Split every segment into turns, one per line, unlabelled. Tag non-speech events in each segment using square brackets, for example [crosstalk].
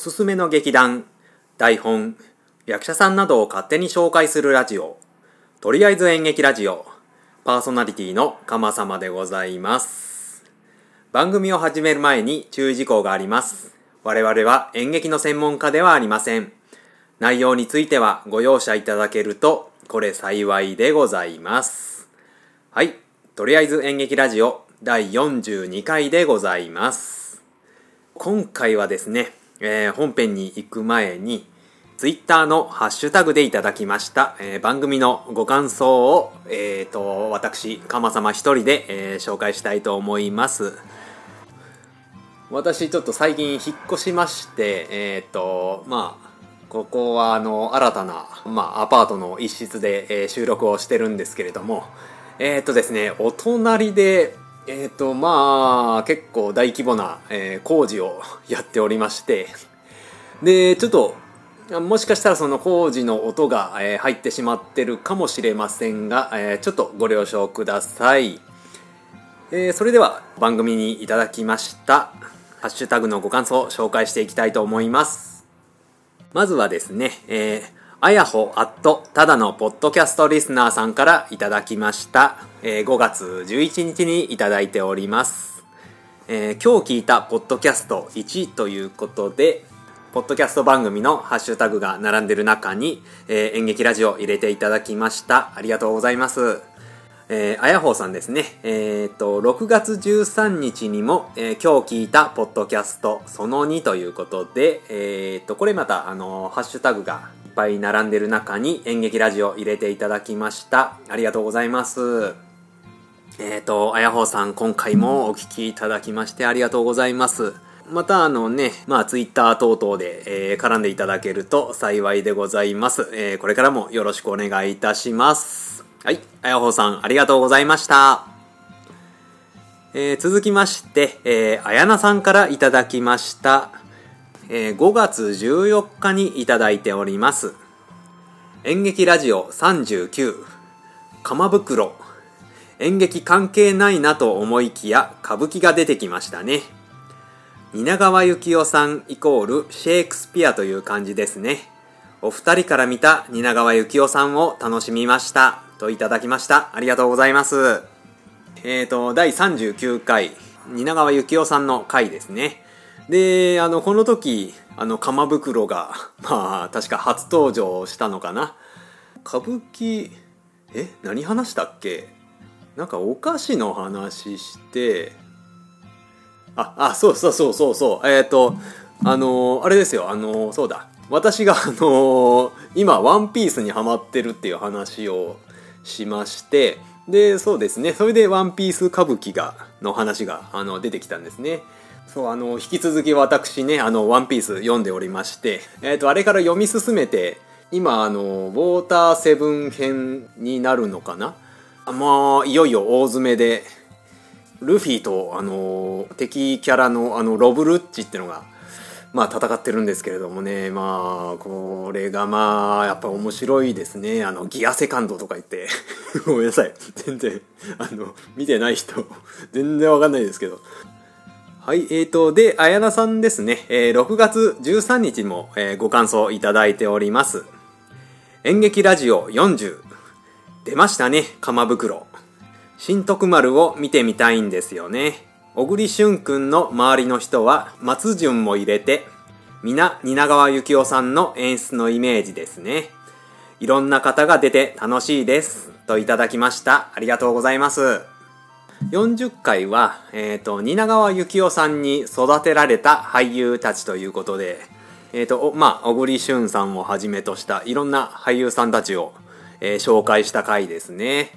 おすすめの劇団、台本、役者さんなどを勝手に紹介するラジオ、とりあえず演劇ラジオ、パーソナリティの鎌様でございます。番組を始める前に注意事項があります。我々は演劇の専門家ではありません。内容についてはご容赦いただけると、これ幸いでございます。はい。とりあえず演劇ラジオ第42回でございます。今回はですね、えー、本編に行く前に、ツイッターのハッシュタグでいただきました、えー、番組のご感想を、えーと、私、かま様一人で、えー、紹介したいと思います。私ちょっと最近引っ越しまして、えっ、ー、と、まあ、ここはあの、新たな、まあ、アパートの一室で、えー、収録をしてるんですけれども、えっ、ー、とですね、お隣で、えっ、ー、と、まあ、結構大規模な、えー、工事をやっておりまして、で、ちょっと、もしかしたらその工事の音が、えー、入ってしまってるかもしれませんが、えー、ちょっとご了承ください。えー、それでは番組にいただきましたハッシュタグのご感想を紹介していきたいと思います。まずはですね、えー、あやほアットただのポッドキャストリスナーさんからいただきました。えー、5月11日にいただいております。えー、今日聞いたポッドキャスト1ということで、ポッドキャスト番組のハッシュタグが並んでる中に、えー、演劇ラジオ入れていただきました。ありがとうございます。えー、あやほうさんですね。えっ、と、6月13日にも、えー、今日聞いたポッドキャストその2ということで、えっ、と、これまた、あの、ハッシュタグがっぱい並んでる中に演劇ラジオ入れていただきました。ありがとうございます。えっ、ー、と、あやほうさん、今回もお聞きいただきましてありがとうございます。またあのね、まあツイッター等々で、えー、絡んでいただけると幸いでございます。えー、これからもよろしくお願いいたします。はい、あやほうさんありがとうございました。えー、続きまして、えー、あやなさんからいただきました。えー、5月14日にいただいております。演劇ラジオ39、鎌袋。演劇関係ないなと思いきや歌舞伎が出てきましたね。蜷川幸雄さんイコールシェイクスピアという感じですね。お二人から見た蜷川幸雄さんを楽しみました。といただきました。ありがとうございます。えっ、ー、と、第39回、蜷川幸雄さんの回ですね。で、あの、この時、あの、鎌袋が、[laughs] まあ、確か初登場したのかな。歌舞伎、え何話したっけ？なんかお菓子の話して、あ、あ、そうそうそうそうそう、えっ、ー、と、あのあれですよ、あのそうだ。私が、あの今、ワンピースにハマってるっていう話をしまして、で、そうですね、それでワンピース歌舞伎が、の話が、あの、出てきたんですね。そう、あの、引き続き私ね、あの、ワンピース読んでおりまして、えっ、ー、と、あれから読み進めて、今、あの、ウォーターセブン編になるのかな？まあ、いよいよ大詰めで、ルフィと、あの、敵キャラの、あの、ロブルッチってのが、まあ、戦ってるんですけれどもね、まあ、これがまあ、やっぱ面白いですね。あの、ギアセカンドとか言って、[laughs] ごめんなさい。全然、あの、見てない人、全然わかんないですけど、はい、えーと、で、あやなさんですね、えー、6月13日も、えー、ご感想いただいております。演劇ラジオ40。出ましたね、鎌袋。新徳丸を見てみたいんですよね。小栗旬くんの周りの人は松潤も入れて、皆蜷川幸雄さんの演出のイメージですね。いろんな方が出て楽しいです。といただきました。ありがとうございます。40回は、えっ、ー、と、蜷川幸雄さんに育てられた俳優たちということで、えっ、ー、と、まあ、小栗旬さんをはじめとしたいろんな俳優さんたちを、えー、紹介した回ですね。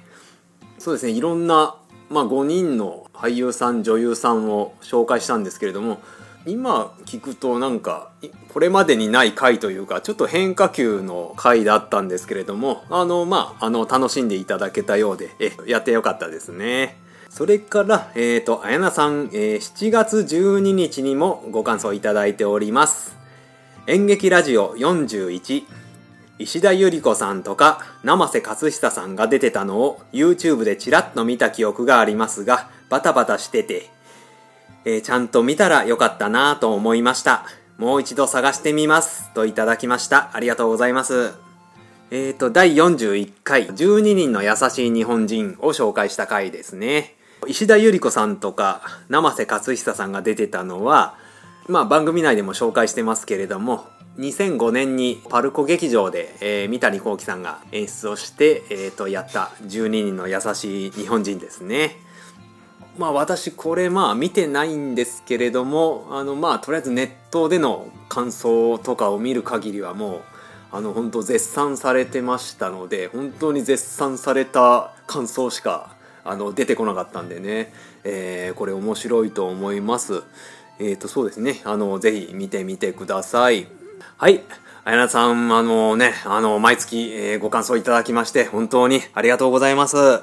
そうですね、いろんな、まあ、5人の俳優さん、女優さんを紹介したんですけれども、今聞くとなんかこれまでにない回というかちょっと変化球の回だったんですけれどもあのまああの楽しんでいただけたようでえやってよかったですねそれから、えっ、ー、と、あやなさん、えー、7月12日にもご感想いただいております。演劇ラジオ41、石田ゆり子さんとか、生瀬勝久さんが出てたのを YouTube でチラッと見た記憶がありますが、バタバタしてて、えー、ちゃんと見たらよかったなぁと思いました。もう一度探してみますといただきましたありがとうございますえっ、ー、と第41回12人の優しい日本人を紹介した回ですね石田ゆり子さんとか生瀬勝久さんが出てたのはまあ番組内でも紹介してますけれども2005年にパルコ劇場で、えー、三谷幸喜さんが演出をして、えー、とやった12人の優しい日本人ですね。まあ私これまあ見てないんですけれどもあのまあとりあえずネットでの感想とかを見る限りはもうあの本当絶賛されてましたので本当に絶賛された感想しかあの出てこなかったんでね、えー、これ面白いと思います。えっ、ー、とそうですねあのぜひ見てみてください。はい。あやなさん、あのね、あの、毎月、えー、ご感想いただきまして、本当にありがとうございます。は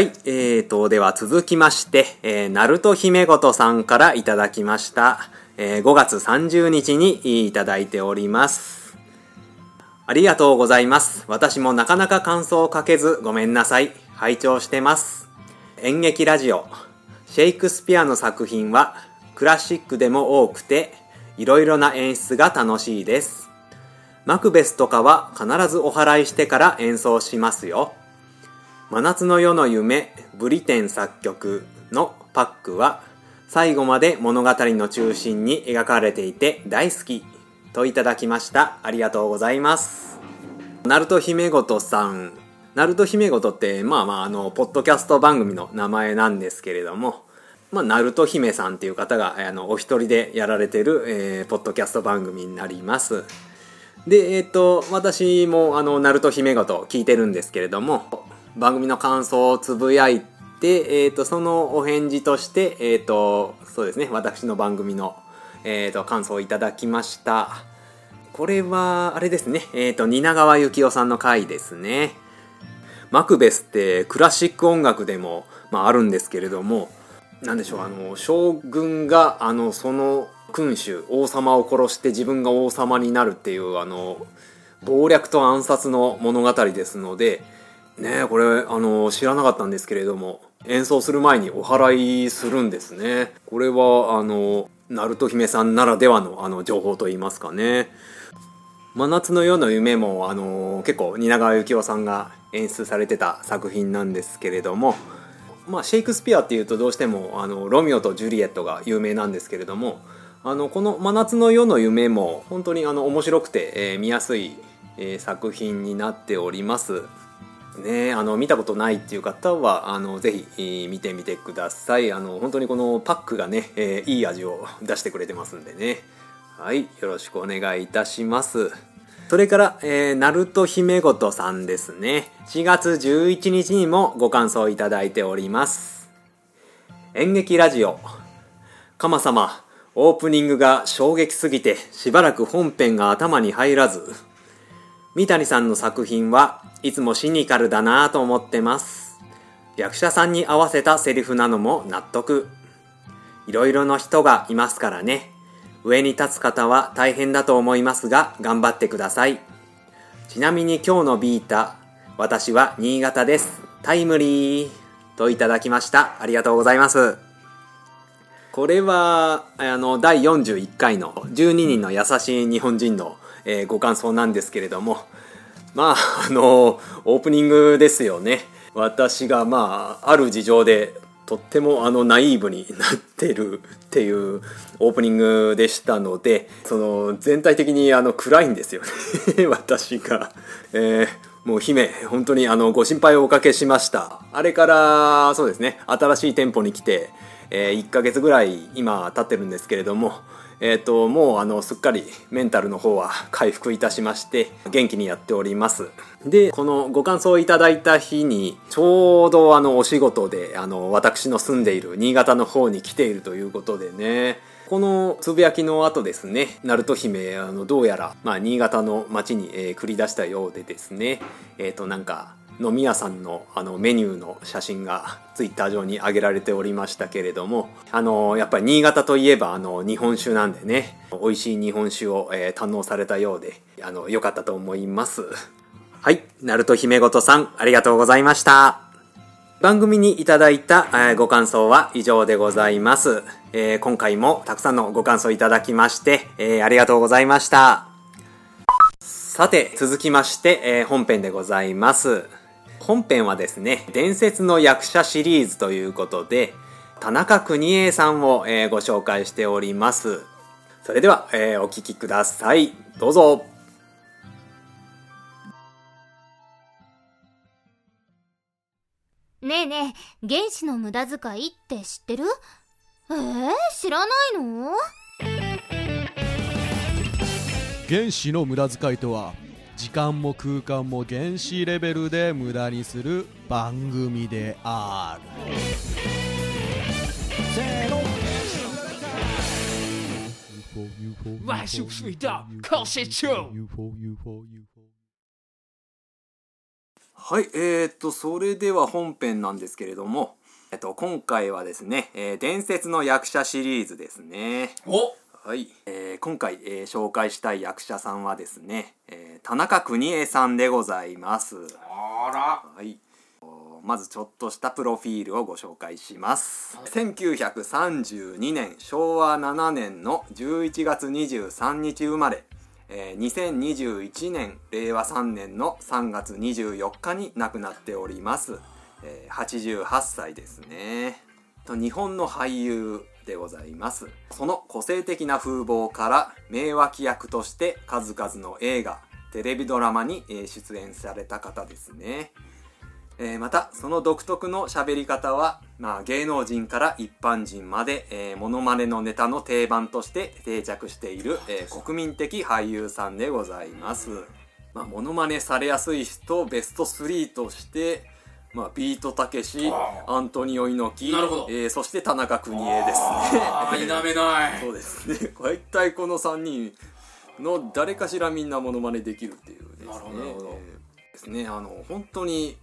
い。えーと、では続きまして、えー、ナルト姫ごとさんからいただきました。えー、5月30日にいただいております。ありがとうございます。私もなかなか感想をかけずごめんなさい。拝聴してます。演劇ラジオ。シェイクスピアの作品はクラシックでも多くていろいろな演出が楽しいです。マクベスとかは必ずお祓いしてから演奏しますよ。真夏の夜の夢、ブリテン作曲のパックは最後まで物語の中心に描かれていて大好きといただきました。ありがとうございます。ナルト姫ごとさん。ナルト姫ごとって、まあまあ、あの、ポッドキャスト番組の名前なんですけれども、まあ、ナルト姫さんっていう方があのお一人でやられてる、えー、ポッドキャスト番組になります。で、えっ、と、私もあの、ナルト姫ごと聞いてるんですけれども、番組の感想をつぶやいて、えっ、と、そのお返事として、えっ、と、そうですね、私の番組の、えっ、と、感想をいただきました。これは、あれですね、えっ、と、蜷川幸雄さんの回ですね。マクベスってクラシック音楽でも、まあ、あるんですけれども、なんでしょうあの将軍があのその君主王様を殺して自分が王様になるっていうあの謀略と暗殺の物語ですのでねこれあの知らなかったんですけれども演奏する前にお祓いするんですね。これはあのナルト姫さんならではのあの情報といいますかね。真夏の夜の夢もあの結構蜷川幸雄さんが演出されてた作品なんですけれどもまあ、シェイクスピアっていうとどうしてもあのロミオとジュリエットが有名なんですけれどもあのこの「真夏の夜の夢」も本当にあの面白くて、えー、見やすい、えー、作品になっております。ね、あの見たことないっていう方はあのぜひ、えー、見てみてくださいあの本当にこのパックがね、えー、いい味を出してくれてますんでねはいよろしくお願いいたしますそれから、えー、ナルト姫ごとさんですね。4月11日にもご感想いただいております。演劇ラジオ。かま様、オープニングが衝撃すぎてしばらく本編が頭に入らず。三谷さんの作品はいつもシニカルだなぁと思ってます。役者さんに合わせたセリフなのも納得。いろいろな人がいますからね。上に立つ方は大変だと思いますが頑張ってください。ちなみに今日のビータ、私は新潟です。タイムリーといただきました。ありがとうございます。これは、あの、第41回の12人の優しい日本人の、えー、ご感想なんですけれども、まあ、あの、オープニングですよね。私がまあ、ある事情でとってもあのナイーブになってるっていうオープニングでしたのでその全体的にあの暗いんですよね。[laughs] 私が、えー、もう姫本当にあのご心配をおかけしました。あれからそうですね新しい店舗に来て、えー、1ヶ月ぐらい今経ってるんですけれどもえ、ー、と、もうあの、すっかりメンタルの方は回復いたしまして、元気にやっております。で、このご感想をいただいた日に、ちょうどあの、お仕事で、あの、私の住んでいる新潟の方に来ているということでね、このつぶやきの後ですね、鳴門姫、あの、どうやら、まあ、新潟の町に、えー、繰り出したようでですね、えっ、ー、と、なんか、飲み屋さんのあのメニューの写真がツイッター上に上げられておりましたけれどもあのやっぱり新潟といえばあの日本酒なんでね美味しい日本酒を、えー、堪能されたようであの良かったと思います。はい鳴門姫ごとさんありがとうございました。番組にいただいた、えーご感想は以上でございます、えー今回もたくさんのご感想いただきまして、えーありがとうございました。さて続きまして、え本編でございます。本編はですね伝説の役者シリーズということで田中邦衛さんを、えーご紹介しております。それでは、えーお聞きください。どうぞ。
ねえねえ、原子の無駄遣いって知ってる？えー、知らないの？
原子の無駄遣いとは時間も空間も原子レベルで無駄にする番組である。せーの。
はい、えー、っと、それでは本編なんですけれども、えっと、今回はですね、えー伝説の役者シリーズですね。
お
はい、えー今回、えー紹介したい役者さんはですね、えー田中邦衛さんでございます。
あら
はい。まずちょっとしたプロフィールをご紹介します。1932年昭和7年の11月23日生まれ、えー2021年令和3年の3月24日に亡くなっております、えー88歳ですねと日本の俳優でございます。その個性的な風貌から名脇役として数々の映画テレビドラマに出演された方ですね。えーまたその独特の喋り方は、まあ、芸能人から一般人まで、えー、モノマネのネタの定番として定着している、えー国民的俳優さんでございます、まあ、モノマネされやすい人ベスト3として、まあ、ビートたけし
あ
アントニオ猪木
な
えーそして田中邦衛ですね。
否めない。[laughs]
そうですね。大体この3人の誰かしらみんなモノマネできるっていうですね。
なるほどなるほど。
えーですね。あの本当に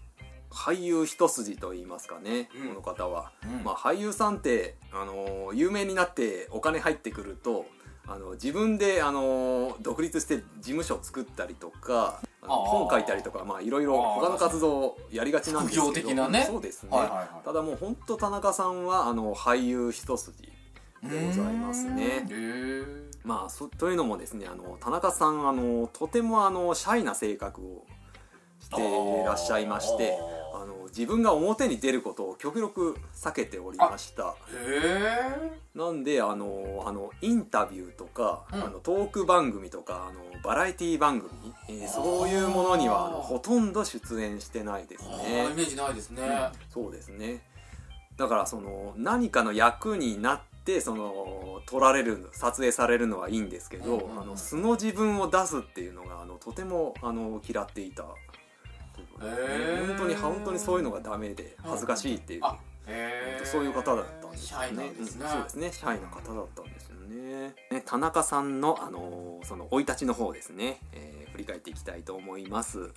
俳優一筋と言いますかね、
うん。
この方は、
うん。
まあ、俳優さんってあの有名になってお金入ってくるとあの自分であの独立して事務所を作ったりとか本書いたりとかまあいろいろ他の活動をやりがちなんですけど。
副業的なね。
そうですね、
はいはいはい。
ただもう本当田中さんはあの俳優一筋でございますね。まあそというのもですねあの田中さんあのとてもあのシャイな性格をしていらっしゃいまして
あ
あの自分が表に出ることを極力避けておりました。なんであのあのインタビューとか、
うん。
あのトーク番組とかあのバラエティ番組、えーそういうものにはあのほとんど出演してないです
あ
ね
ーイメージないですね。
そうですね。だからその何かの役になってその撮られる撮影されるのはいいんですけど、
うんうんうん。
あの素の自分を出すっていうのがあのとてもあの嫌っていた本当に本当にそういうのがダメで恥ずかしいっていう、そういう方だったんですよね。
ね
うんそうですねシャイな方だったんですよね。ね田中さんのあのその生い立ちの方ですね、えー振り返っていきたいと思います。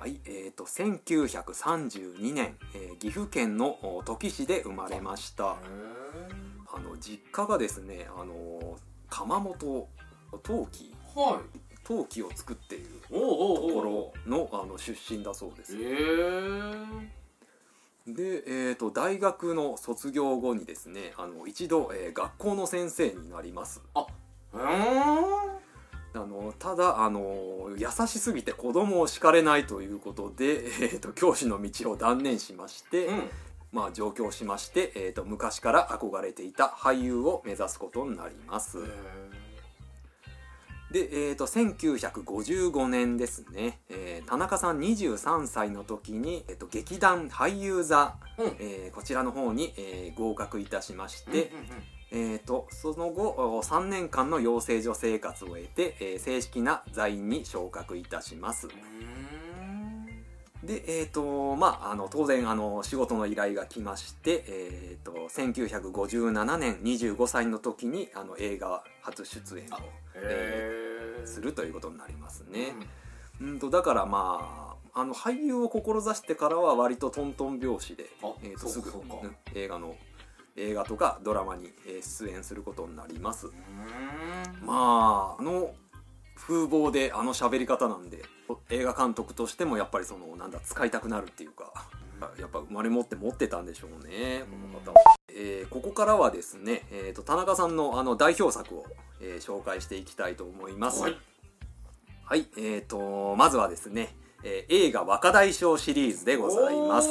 はいえー、と1932年、えー岐阜県のお土岐市で生まれました。
へ
あの実家がですねあの窯元陶器
ーはい
陶器を作っているところのあの出身だそうです。で、えー、と大学の卒業後にですねあの一度、えー学校の先生になります。
うん
あのただあの優しすぎて子供を叱れないということで、えー、と教師の道を断念しまして、
うん。
まあ、上京しまして、えー、と昔から憧れていた俳優を目指すことになりますで、えー、と1955年ですね、えー田中さん23歳の時に、えー、と劇団俳優座、
うん。
えーこちらの方に、えー合格いたしまして、
うんうん
えー、とその後お3年間の養成所生活を終えて、えー正式な座員に昇格いたします。
うん。
でえーとまああの当然あの仕事の依頼が来まして、えー、と1957年25歳の時にあの映画初出演を
へえ
するということになりますね、うん。とだからまああの俳優を志してからは割とトントン拍子で
あ、
えー、とすぐ、
そ
うん映画の映画とかドラマに、えー出演することになります。
うん。
まああの風貌であの喋り方なんで映画監督としてもやっぱりそのなんだ使いたくなるっていうか、
う
やっぱ生まれ持って持ってたんでしょうね。この方は、えーここからはですね、えー、と田中さんのあの代表作を、えー紹介していきたいと思います。
はい。
はい、えー、とまずはですね、えー映画若大将シリーズでございます。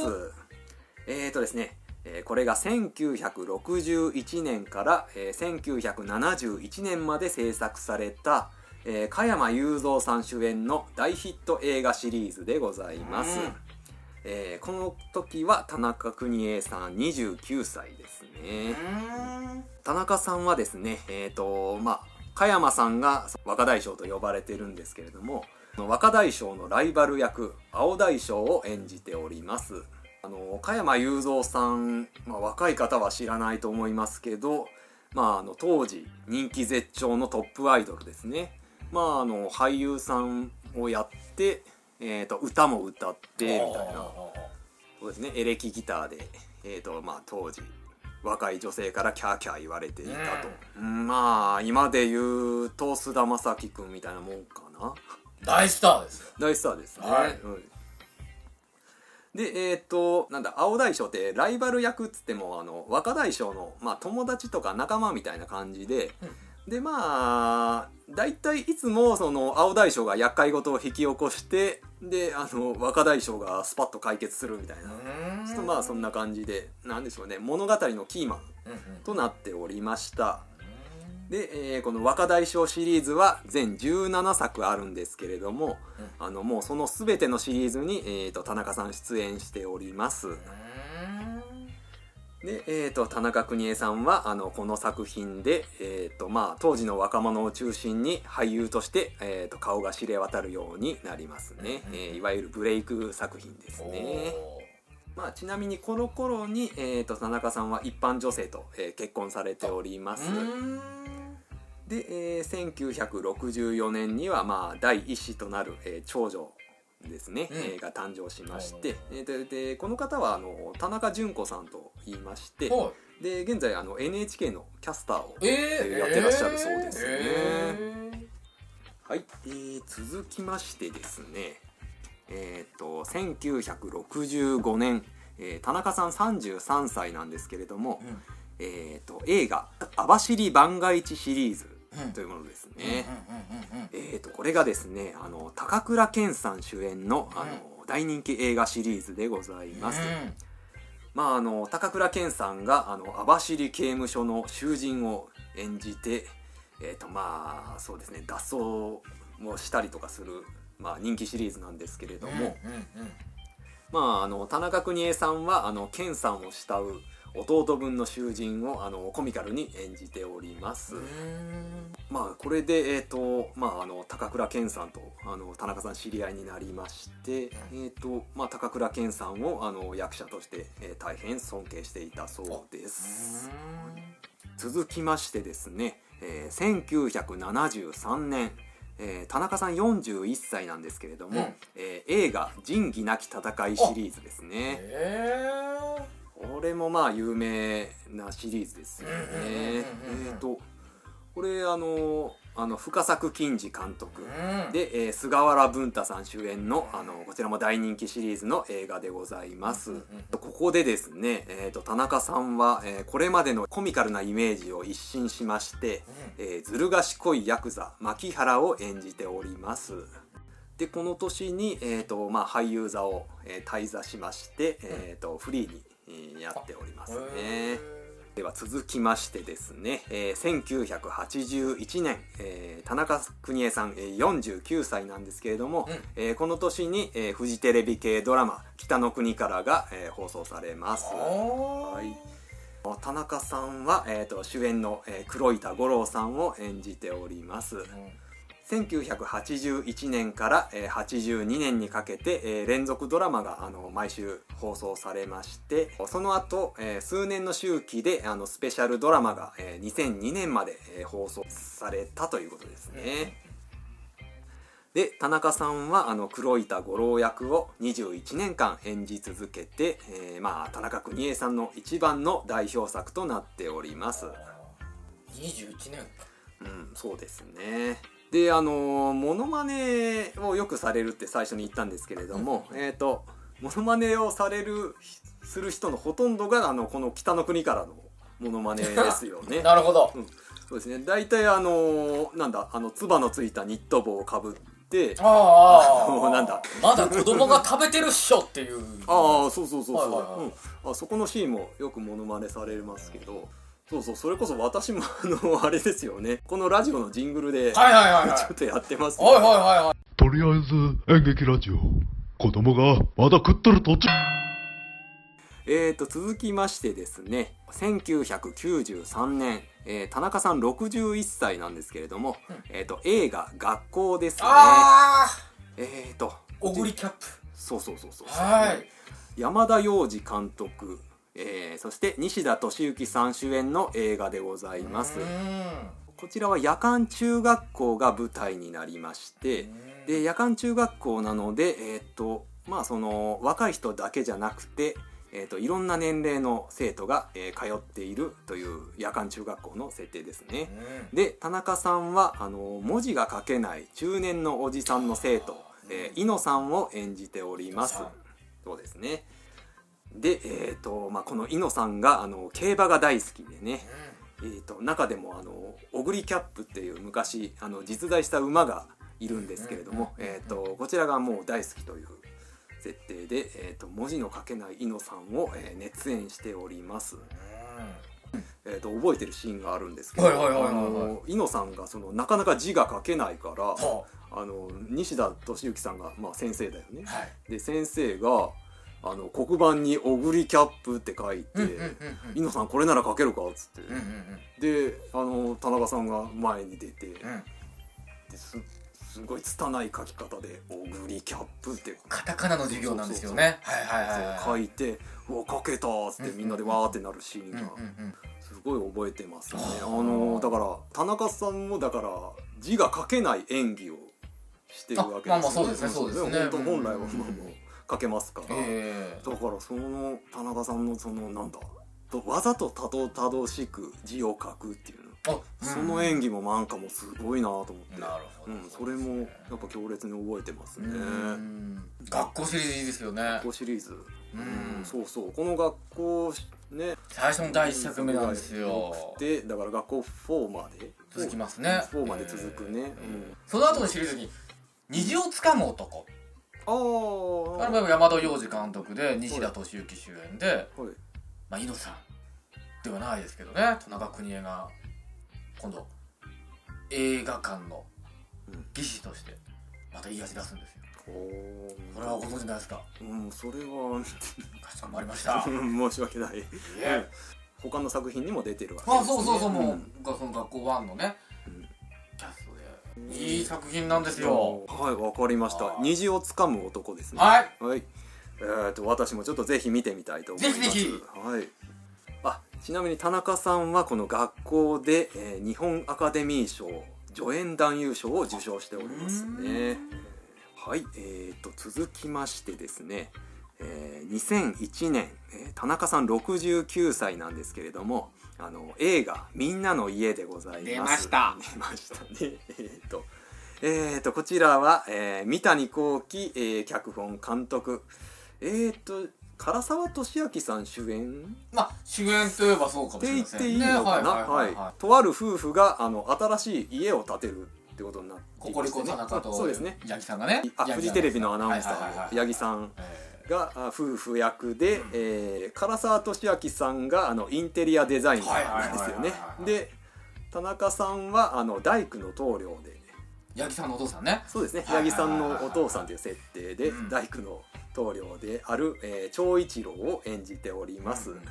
えーとですねえーこれが1961年から、えー1971年まで制作された、えー加山雄三さん主演の大ヒット映画シリーズでございます、
うん
えーこの時は田中邦衛さん29歳ですね、田中さんはですねえっ、とまあ加山さんが若大将と呼ばれてるんですけれども若大将のライバル役青大将を演じております。あの加山雄三さん、まあ、若い方は知らないと思いますけど、まあ、あの当時人気絶頂のトップアイドルですね、まあ、あの俳優さんをやって、えー、と歌も歌ってみたいな。そうですね。エレキギターで、えーとまあ、当時若い女性からキャーキャー言われていたと、うんまあ今で言うと菅田将暉君みたいなもんかな。
大スターですよ。
大スターですね、
はい。
うん。でえっ、となんだ青大将ってライバル役っつってもあの若大将の、まあ、友達とか仲間みたいな感じで、でまあ大体いつもその青大将が厄介事を引き起こしてであの若大将がスパッと解決するみたいな、ちょっとまあそんな感じでなんでしょうね。物語のキーマンとなっておりました。で、えーこの若大将シリーズは全17作あるんですけれども、あのもうその全てのシリーズに、えー、と田中さん出演しておりますで、えー、と田中邦衛さんはあのこの作品で、えーとまあ、当時の若者を中心に俳優として、えー、と顔が知れ渡るようになりますね、えーいわゆるブレイク作品ですね。まあ、ちなみにこの頃に、えー、と田中さんは一般女性と、えー結婚されております。で、えー1964年には、まあ、第一子となる、えー長女ですね、
うん。
えーが誕生しまして、えーででこの方はあの田中純子さんと言いまして、
は
で現在あの NHK のキャスターを、
いえー
やってらっしゃるそうですね。
え
はい、えー続きましてですねえっ、と1965年、えー田中さん33歳なんですけれども、
うん。
えー、と映画「網走番外地」シリーズというものですね、えー、とこれがですねあの高倉健さん主演のあの、大人気映画シリーズでございます、まああの高倉健さんがあの網走刑務所の囚人を演じてえっ、とまあそうですね脱走をしたりとかする、まあ、人気シリーズなんですけれども、まああの田中邦衛さんはあの健さんを慕う弟分の囚人をあのコミカルに演じております、まあこれでえっ、とまああの高倉健さんとあの田中さん知り合いになりまして、えっ、とまあ高倉健さんをあの役者として、えー大変尊敬していたそうです。続きましてですね、えー1973年、えー田中さん41歳なんですけれども、
うん。
えー映画「仁義なき戦い」シリーズですね。
え
これもまあ有名なシリーズですよね。えっとこれあのあの深作金次監督。
うん。
で、えー菅原文太さん主演のあのこちらも大人気シリーズの映画でございます、ここでですね、えー、と田中さんは、えーこれまでのコミカルなイメージを一新しまして、えーずる賢いヤクザ牧原を演じております。でこの年に、えーとまあ、俳優座を、えー退座しまして、えー、とフリーに、えーやっておりますね。では続きましてですね、えー1981年、えー田中邦衛さん、えー49歳なんですけれども、
うん。
えーこの年に、えーフジテレビ系ドラマ「北の国からが」えー放送されます。
は
はい。田中さんは、えー、と主演の、えー黒板五郎さんを演じております1981年から、えー82年にかけて、えー連続ドラマが毎週放送されましてその後、えー数年の周期であのスペシャルドラマが、えー2002年まで、えー放送されたということですね、で田中さんはあの黒板五郎役を21年間演じ続けて、えーまあ、田中邦衛さんの一番の代表作となっております。
21年か
うんそうですねであのモノマネをよくされるって最初に言ったんですけれども、えっ、とモノマネをされるする人のほとんどがあのこの北の国からのモノマネですよね。[laughs]
なるほど。
うん、そうですね。大体あのなんだあのつばのついたニット帽をかぶってあ
あ [laughs] あ
なんだ。
まだ子供が食べてるっしょっていう。
あそうそうそうそう、
はいはいはい。
うん、あそこのシーンもよくモノマネされますけどそうそうそれこそ私もあのあれですよね。このラジオのジングルでちょ
はいはいはい。はい
っとやってます
はいはいはいはい。
とりあえず演劇ラジオ。子供がまだ食っとる途中。
えー、と続きましてですね。1993年、えー田中さん61歳なんですけれども、えー、と映画「学校」ですね。
ああ
えー、と
オグリキャップ。
そうそうそうそう。
はい。
山田洋次監督、えーそして西田敏行さん主演の映画でございます。こちらは夜間中学校が舞台になりましてで夜間中学校なのでえーっとまあその若い人だけじゃなくてえーっといろんな年齢の生徒が、えー通っているという夜間中学校の設定ですね。で田中さんはあの文字が書けない中年のおじさんの生徒、えー、猪野さんを演じております。そうですねで、えーとまあ、この猪野さんがあの競馬が大好きでね、えー、と中でもあのオグリキャップっていう昔あの実在した馬がいるんですけれども、えー、とこちらがもう大好きという設定で、えー、と文字の書けない猪野さんを、えー熱演しております、えー、と覚えてるシーンがあるんですけど
はいはいはいはいはい。
あの猪野さんがそのなかなか字が書けないから
は
あの西田敏行さんが、まあ、先生だよね、
はい。
で先生があの黒板に「オグリキャップ」って書いて
うんうんうんうん「
猪野さんこれなら書けるか?」っつって、であの田中さんが前に出て、
うん。
ですすごい拙い書き方で「オグリキャップ」って。
カタカナの授業なんですよね。はいはいはいはい
書いて「うわ書けた」っつってみんなでわーってなるシーンがすごい覚えてますね、
あ
のだから田中さんもだから字が書けない演技をしてるわけですよ
ね。そうですね
本当
うん
本来はまあもう書けますか。ら、
ええ。
だからその田中さんのそのなんだ。とわざとたどたどしく字を書くっていうの。
あ
その演技もなんかもすごいなと思って、
なるほど。
うん、それもやっぱ強烈に覚えてますね、
うん。学校シリーズいいですよね。
学校シリーズ、
うん。
うんそうそう。この学校ね。
最初の第一作目なんですよ。
でだから学校4まで。
続きますね。
4まで続くね、うん。
その後のシリーズに虹をつかむ男
ああ
あれも山田洋次監督で西田敏行主演で
はい。
まあ猪野さんではないですけどね。田中邦衛が今度映画館の技師としてまたいい味出すんですよ。これはご存知ないですか？
うんそれは
かしこまりました。[laughs]
申し訳ない。他の作品にも出てるわけ
あそうそうそうもう、
ん。
がその学校1のね、いい作品なんですよ。
はいわかりました。虹をつかむ男ですね。
はい。
はい。えー、と私もちょっとぜひ見てみたいと思います。
ぜひぜひ。
はい。あちなみに田中さんはこの学校で、えー日本アカデミー賞助演男優賞を受賞しておりますね。はい。えー、と続きましてですね、えー2001年、えー田中さん69歳なんですけれどもあの映画「みんなの家」でございます。
出ました。
出ましたね。えっ、とえー、とこちらは、えー三谷幸喜、えー脚本監督。えー、と唐沢俊明さん主演？
まあ主演といえばそうかも
って
しれません
言っていいのかな、
ねはいはいはい。
とある夫婦があの新しい家を建てるってことになって
いココリコ田中と
そうですね。
八木さんがね。
フジテレビのアナウンサ
はいはいはいはい。
ー八木さん。
え
があ夫婦役で、えー唐沢俊明さんがあのインテリアデザイナーなんですよね。で田中さんはあの大工の棟梁で
ー八木さんのお父さんね。
そうですね。八木さんのお父さんという設定で
うん。
大工の棟梁である、えー長一郎を演じております、
うんうん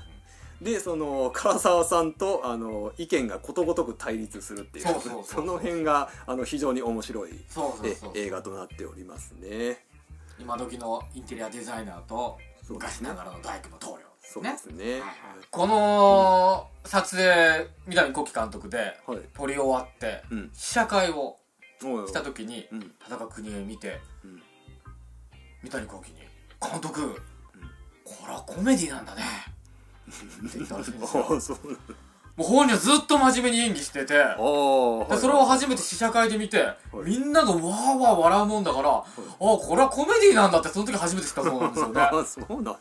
うん。
でその唐沢さんとあの意見がことごとく対立するっていう
そ
の辺があの非常に面白い映画となっておりますね
今時のインテリアデザイナーと昔ながらの大工の棟梁
そうですね。
この撮影三谷幸喜監督で
はい。
撮り終わって
うん。
試写会をした時に
うん。
田中邦衛見て
うん。
三谷幸喜に「監督これはコメディなんだね」って言ったらしいんですよ [laughs] もう本人はずっと真面目に演技してて。
お
でそれを初めて試写会で見て、みんながわーわー笑うもんだから、あこれはコメディなんだってその時初めて知ったそうなんですよね。だか
あそうなんだ。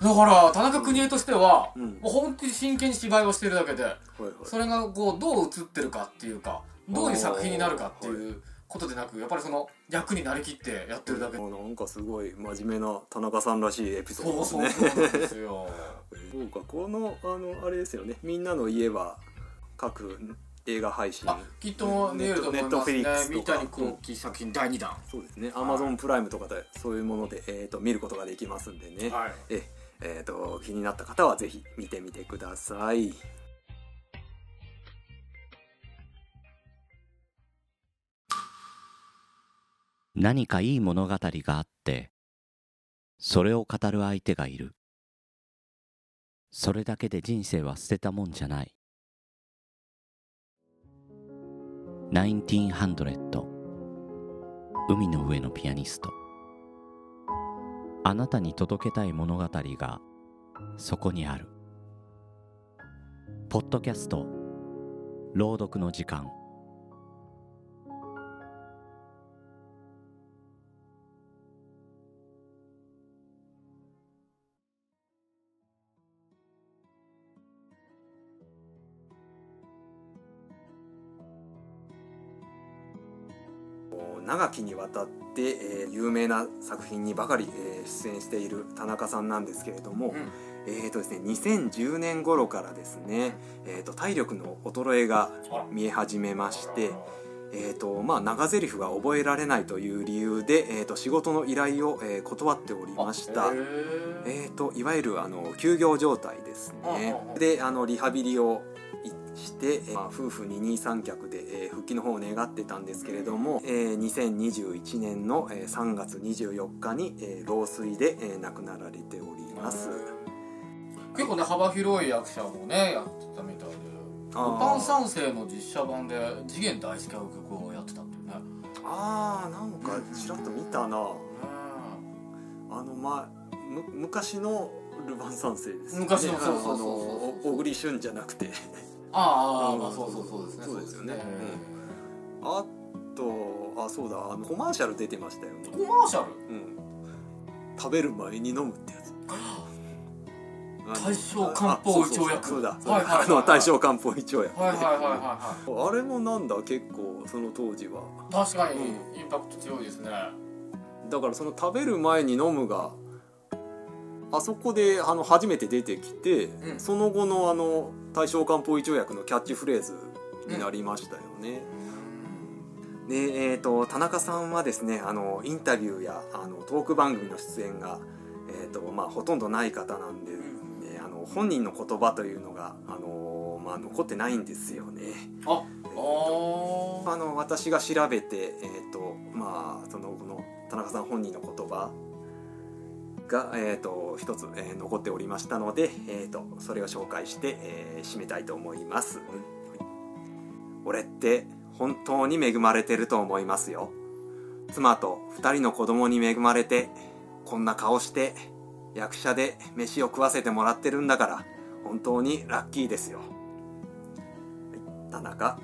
ら田中邦衛としては、
うん。
もう本当に真剣に芝居をしてるだけで
はいはい。
それがこうどう映ってるかっていうかどういう作品になるかっていうことでなくやっぱりその役になりきってやってるだけ
あなんかすごい真面目な田中さんらしいエピソード
そう
ですね。
そうそうなんですよ
そうかこのあのあれですよね。みんなの家は各映画配信。
あきっと見えると思いますね。
ネットフリックスとか。
三谷幸喜作品第2弾、
そうですね。アマゾンプライムとかでそういうもので、えー、と見ることができますんでね、
はい。
ええー、と気になった方はぜひ見てみてください。
何かいい物語があってそれを語る相手がいるそれだけで人生は捨てたもんじゃない。1900海の上のピアニスト。あなたに届けたい物語がそこにある。ポッドキャスト。朗読の時間。
長きにわたって、えー有名な作品にばかり、えー出演している田中さんなんですけれども、
うん。
えーとですね、2010年頃からですね、えー、と体力の衰えが見え始めまして、えーとまあ、長台詞が覚えられないという理由で、えー、と仕事の依頼を、えー断っておりました。えー、といわゆるあの休業状態ですね。であのリハビリをいして、えーまあ、夫婦二人三脚で、えー復帰の方を願ってたんですけれども、えー2021年の、えー3月24日に、えー老衰で、えー亡くなられております。
結構ね幅広い役者もねやってたみたいで「ルパン三世」の実写版で次元大介が曲をやってたっていうね。
あーなんかちらっと見たな。あのまあむ昔のルパン三世ですよね。
昔のそうそうそうそう
あのお小栗旬じゃなくて
ああ、
うん
まあそうそうそうですね。
そうですよね。
ね。
あとあそうだ。あのコマーシャル出てましたよね。
コマーシャル？
うん。食べる前に飲むってやつ。
大正漢方胃腸薬。
だ。
はいはいはいはい。
あの大正漢方胃腸薬。
はいはいはいはいは
あれもなんだ？結構その当時は。い
確かにインパクト強いですね。
だからその食べる前に飲むがあそこであの初めて出てきて、
うん。
その後のあの大正漢方胃腸薬のキャッチフレーズになりましたよね、でえー、と田中さんはですねあのインタビューやあのトーク番組の出演が、えーとまあ、ほとんどない方なんで、ね、あの本人の言葉というのが、あのまあ、残ってないんですよね。
あ
えー。
あ
の私が調べて、えーとまあ、そのこの田中さん本人の言葉が、えー、と一つ、えー残っておりましたので、えー、とそれを紹介して、えー締めたいと思います。俺って本当に恵まれてると思いますよ。妻と二人の子供に恵まれてこんな顔して役者で飯を食わせてもらってるんだから本当にラッキーですよ。はい田中